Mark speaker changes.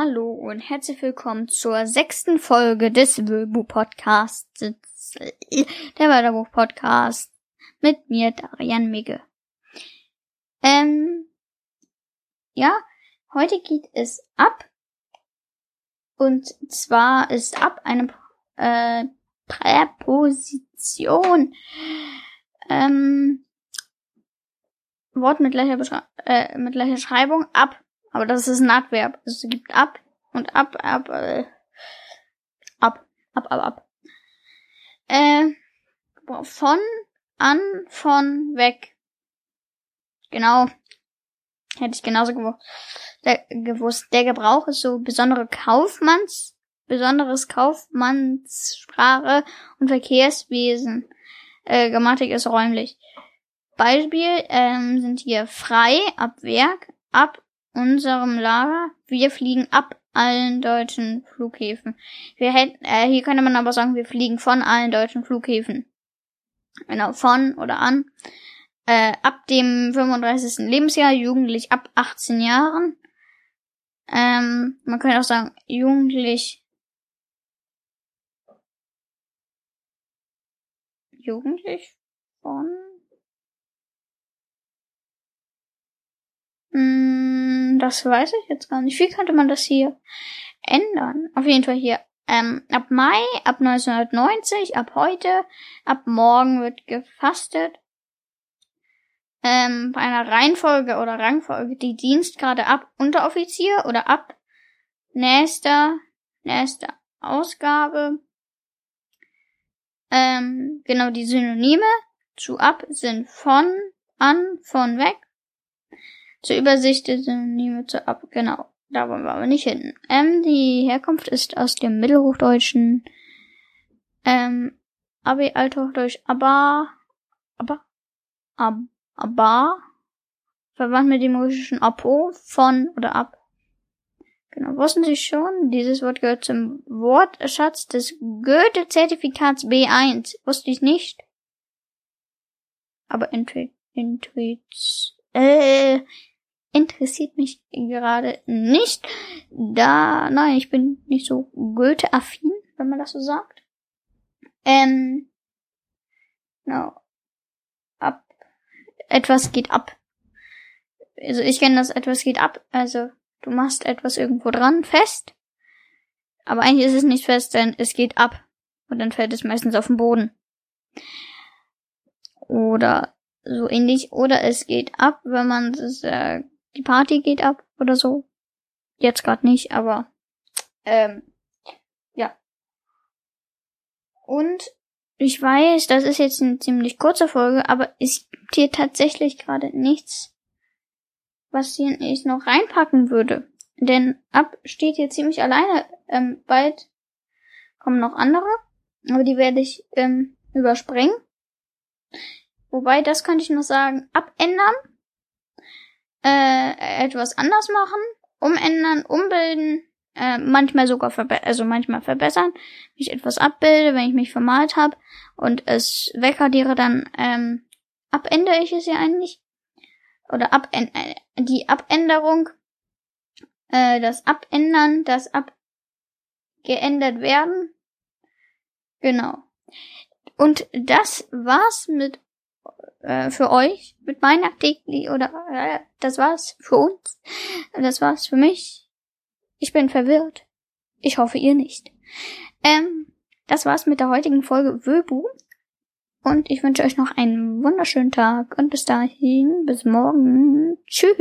Speaker 1: und herzlich willkommen zur sechsten Folge des Wöbu Podcasts, der Wörterbuch Podcast mit mir, Darian Migge. Ähm, ja, heute geht es ab. Und zwar ist ab eine äh, Präposition. Ähm, Wort mit gleicher, Beschrei äh, mit gleicher Schreibung ab. Aber das ist ein Adverb. Es gibt ab und ab, ab, äh, ab, ab, ab, ab. Äh, von, an, von, weg. Genau. Hätte ich genauso gewusst. Der, gewusst. Der Gebrauch ist so besondere Kaufmanns, besonderes Kaufmannssprache und Verkehrswesen. Äh, Grammatik ist räumlich. Beispiel ähm, sind hier frei, ab Werk, ab unserem Lager. Wir fliegen ab allen deutschen Flughäfen. Wir hätten, äh, hier könnte man aber sagen, wir fliegen von allen deutschen Flughäfen. Genau, von oder an. Äh, ab dem 35. Lebensjahr, jugendlich ab 18 Jahren. Ähm, man könnte auch sagen, jugendlich. Jugendlich von das weiß ich jetzt gar nicht. Wie könnte man das hier ändern? Auf jeden Fall hier. Ähm, ab Mai, ab 1990, ab heute, ab morgen wird gefastet. Ähm, bei einer Reihenfolge oder Rangfolge die Dienstgrade ab Unteroffizier oder ab nächster, nächster Ausgabe. Ähm, genau die Synonyme zu ab sind von, an, von weg zur Übersicht der Synonyme zu ab, genau. Da wollen wir aber nicht hin. Ähm, die Herkunft ist aus dem Mittelhochdeutschen, ähm, Abi, Althochdeutsch, aber, aber, ab, aber, verwandt mit dem russischen Apo, von oder ab. Genau, wussten Sie schon? Dieses Wort gehört zum Wortschatz des Goethe-Zertifikats B1. Wusste ich nicht. Aber Intuit, Intuit, äh, interessiert mich gerade nicht. Da, nein, ich bin nicht so Goethe-affin, wenn man das so sagt. Ähm, no. Ab. Etwas geht ab. Also ich kenne das, etwas geht ab. Also du machst etwas irgendwo dran fest. Aber eigentlich ist es nicht fest, denn es geht ab. Und dann fällt es meistens auf den Boden. Oder so ähnlich. Oder es geht ab, wenn man äh, die Party geht ab oder so. Jetzt gerade nicht, aber ähm, ja. Und ich weiß, das ist jetzt eine ziemlich kurze Folge, aber es gibt hier tatsächlich gerade nichts, was hier ich noch reinpacken würde. Denn ab steht hier ziemlich alleine. Ähm, bald kommen noch andere, aber die werde ich ähm, überspringen. Wobei, das könnte ich noch sagen, abändern äh, etwas anders machen, umändern, umbilden, äh, manchmal sogar verbe also manchmal verbessern, wenn ich etwas abbilde, wenn ich mich vermalt habe und es wegradiere, dann ähm, abändere ich es ja eigentlich. Oder abänd äh, die Abänderung, äh, das Abändern, das abgeändert werden. Genau. Und das war's mit äh, für euch mit meinem Artikel oder äh, das war's für uns. Das war's für mich. Ich bin verwirrt. Ich hoffe ihr nicht. Ähm, das war's mit der heutigen Folge Wöbu. Und ich wünsche euch noch einen wunderschönen Tag und bis dahin, bis morgen. Tschüss.